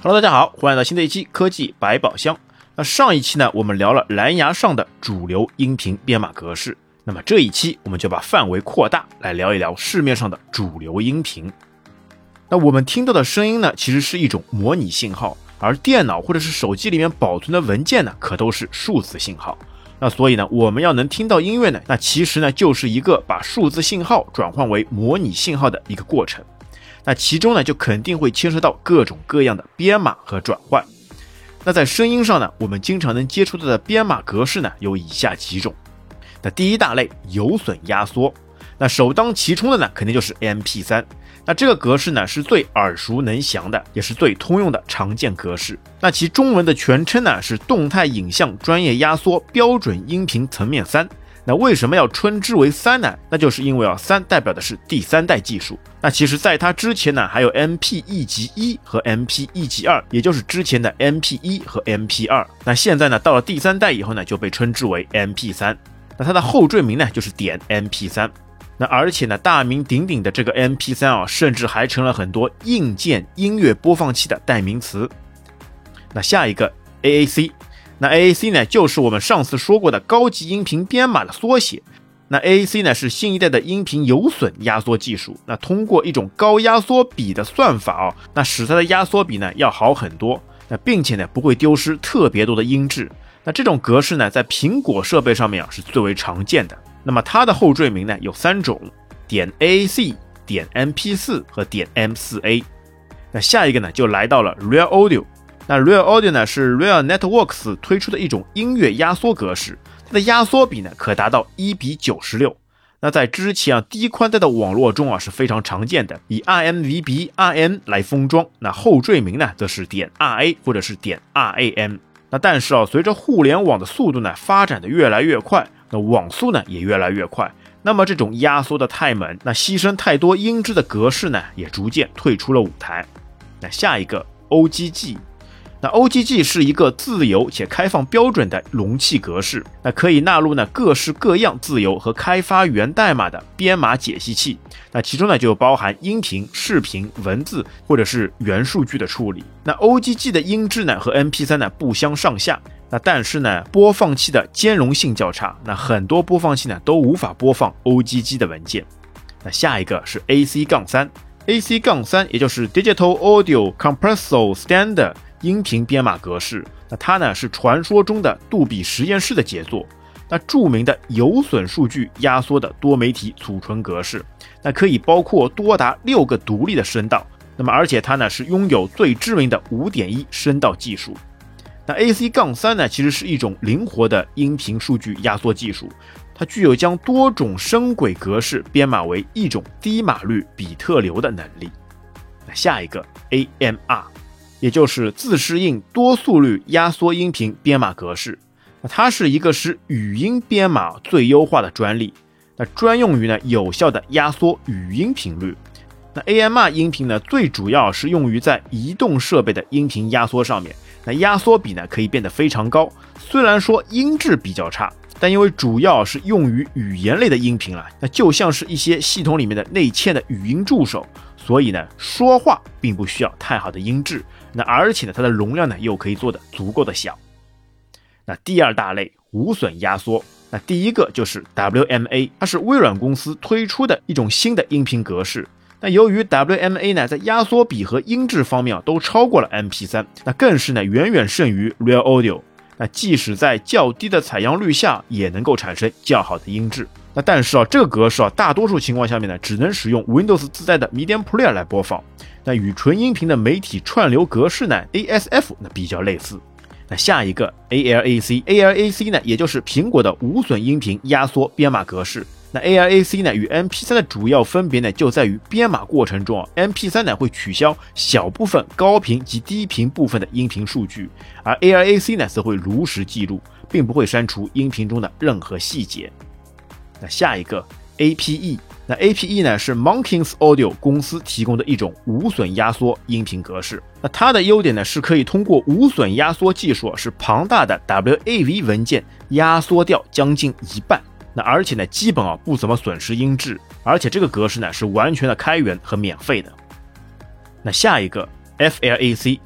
Hello，大家好，欢迎来到新的一期科技百宝箱。那上一期呢，我们聊了蓝牙上的主流音频编码格式。那么这一期我们就把范围扩大，来聊一聊市面上的主流音频。那我们听到的声音呢，其实是一种模拟信号，而电脑或者是手机里面保存的文件呢，可都是数字信号。那所以呢，我们要能听到音乐呢，那其实呢，就是一个把数字信号转换为模拟信号的一个过程。那其中呢，就肯定会牵涉到各种各样的编码和转换。那在声音上呢，我们经常能接触到的编码格式呢，有以下几种。那第一大类有损压缩，那首当其冲的呢，肯定就是 MP3。那这个格式呢，是最耳熟能详的，也是最通用的常见格式。那其中文的全称呢，是动态影像专业压缩标准音频层面三。那为什么要称之为三呢？那就是因为啊，三代表的是第三代技术。那其实在它之前呢，还有 MP1 级一和 MP1 级二，也就是之前的 MP1 和 MP2。那现在呢，到了第三代以后呢，就被称之为 MP3。那它的后缀名呢，就是点 MP3。那而且呢，大名鼎鼎的这个 MP3 啊，甚至还成了很多硬件音乐播放器的代名词。那下一个 AAC。那 AAC 呢，就是我们上次说过的高级音频编码的缩写。那 AAC 呢，是新一代的音频有损压缩技术。那通过一种高压缩比的算法哦，那使它的压缩比呢要好很多。那并且呢，不会丢失特别多的音质。那这种格式呢，在苹果设备上面啊是最为常见的。那么它的后缀名呢有三种：点 AC、点 MP4 和点 M4A。那下一个呢，就来到了 Real Audio。那 Real Audio 呢是 Real Networks 推出的一种音乐压缩格式，它的压缩比呢可达到一比九十六。那在之前啊低宽带的网络中啊是非常常见的，以 RMVB、RM 来封装。那后缀名呢则是点 RA 或者是点 RAM。那但是啊随着互联网的速度呢发展的越来越快，那网速呢也越来越快，那么这种压缩的太猛，那牺牲太多音质的格式呢也逐渐退出了舞台。那下一个 OGG。那 OGG 是一个自由且开放标准的容器格式，那可以纳入呢各式各样自由和开发源代码的编码解析器。那其中呢就包含音频、视频、文字或者是元数据的处理。那 OGG 的音质呢和 MP3 呢不相上下，那但是呢播放器的兼容性较差，那很多播放器呢都无法播放 OGG 的文件。那下一个是 AC 杠三，AC 杠三也就是 Digital Audio Compressor Standard。音频编码格式，那它呢是传说中的杜比实验室的杰作，那著名的有损数据压缩的多媒体储存格式，那可以包括多达六个独立的声道，那么而且它呢是拥有最知名的五点一声道技术。那 AC 杠三呢其实是一种灵活的音频数据压缩技术，它具有将多种声轨格式编码为一种低码率比特流的能力。那下一个 AMR。也就是自适应多速率压缩音频编码格式，那它是一个使语音编码最优化的专利，那专用于呢有效的压缩语音频率。那 AMR 音频呢最主要是用于在移动设备的音频压缩上面，那压缩比呢可以变得非常高。虽然说音质比较差，但因为主要是用于语言类的音频了，那就像是一些系统里面的内嵌的语音助手，所以呢说话并不需要太好的音质。那而且呢，它的容量呢又可以做的足够的小。那第二大类无损压缩，那第一个就是 WMA，它是微软公司推出的一种新的音频格式。那由于 WMA 呢在压缩比和音质方面啊都超过了 MP3，那更是呢远远胜于 Real Audio。那即使在较低的采样率下，也能够产生较好的音质。那但是啊，这个格式啊，大多数情况下面呢，只能使用 Windows 自带的 Media Player 来播放。那与纯音频的媒体串流格式呢，ASF 那比较类似。那下一个 ALAC，ALAC 呢，也就是苹果的无损音频压缩编码格式。那 ALAC 呢，与 MP3 的主要分别呢，就在于编码过程中啊，MP3 呢会取消小部分高频及低频部分的音频数据，而 ALAC 呢则会如实记录，并不会删除音频中的任何细节。那下一个 APE，那 APE 呢是 Monkeys Audio 公司提供的一种无损压缩音频格式。那它的优点呢是可以通过无损压缩技术，使庞大的 WAV 文件压缩掉将近一半。那而且呢基本啊不怎么损失音质，而且这个格式呢是完全的开源和免费的。那下一个 FLAC。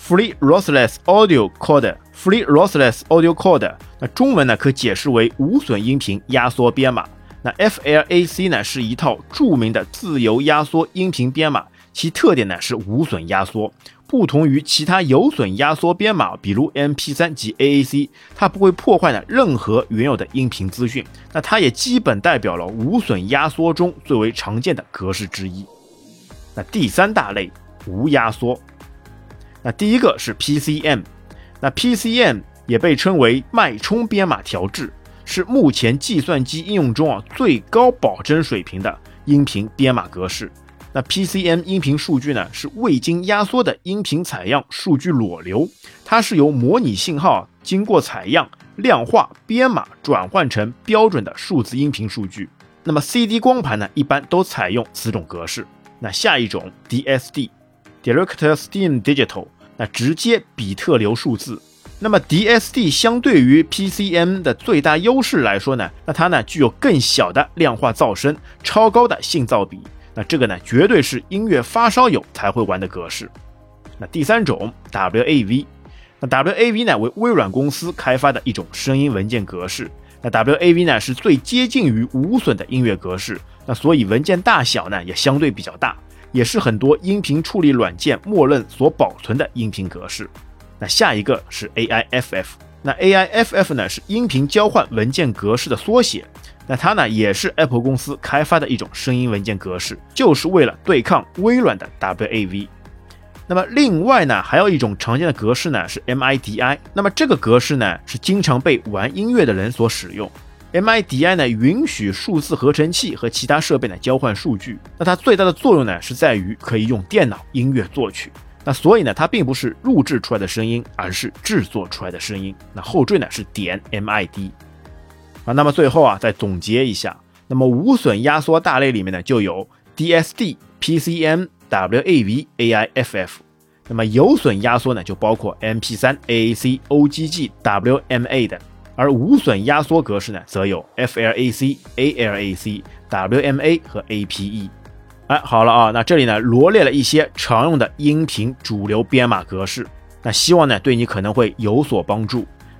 Free Lossless Audio Code，Free Lossless Audio Code，那中文呢可解释为无损音频压缩编码。那 FLAC 呢是一套著名的自由压缩音频编码，其特点呢是无损压缩。不同于其他有损压缩编码，比如 MP3 及 AAC，它不会破坏呢任何原有的音频资讯。那它也基本代表了无损压缩中最为常见的格式之一。那第三大类无压缩，那第一个是 PCM，那 PCM 也被称为脉冲编码调制，是目前计算机应用中啊最高保真水平的音频编码格式。那 PCM 音频数据呢，是未经压缩的音频采样数据裸流，它是由模拟信号经过采样、量化、编码转换成标准的数字音频数据。那么 CD 光盘呢，一般都采用此种格式。那下一种 DSD，Director Stream Digital，那直接比特流数字。那么 DSD 相对于 PCM 的最大优势来说呢，那它呢具有更小的量化噪声、超高的信噪比。那这个呢，绝对是音乐发烧友才会玩的格式。那第三种 WAV，那 WAV 呢为微软公司开发的一种声音文件格式。那 WAV 呢是最接近于无损的音乐格式，那所以文件大小呢也相对比较大，也是很多音频处理软件默认所保存的音频格式。那下一个是 AIFF，那 AIFF 呢是音频交换文件格式的缩写。那它呢也是 Apple 公司开发的一种声音文件格式，就是为了对抗微软的 WAV。那么另外呢，还有一种常见的格式呢是 MIDI。那么这个格式呢是经常被玩音乐的人所使用。MIDI 呢允许数字合成器和其他设备呢交换数据。那它最大的作用呢是在于可以用电脑音乐作曲。那所以呢它并不是录制出来的声音，而是制作出来的声音。那后缀呢是点 MID。啊，那么最后啊，再总结一下，那么无损压缩大类里面呢，就有 DSD、PCM、WAV、AIFF。那么有损压缩呢，就包括 MP3、AAC、OGG、WMA 等。而无损压缩格式呢，则有 FLAC、ALAC、WMA 和 APE。哎，好了啊，那这里呢罗列了一些常用的音频主流编码格式，那希望呢对你可能会有所帮助。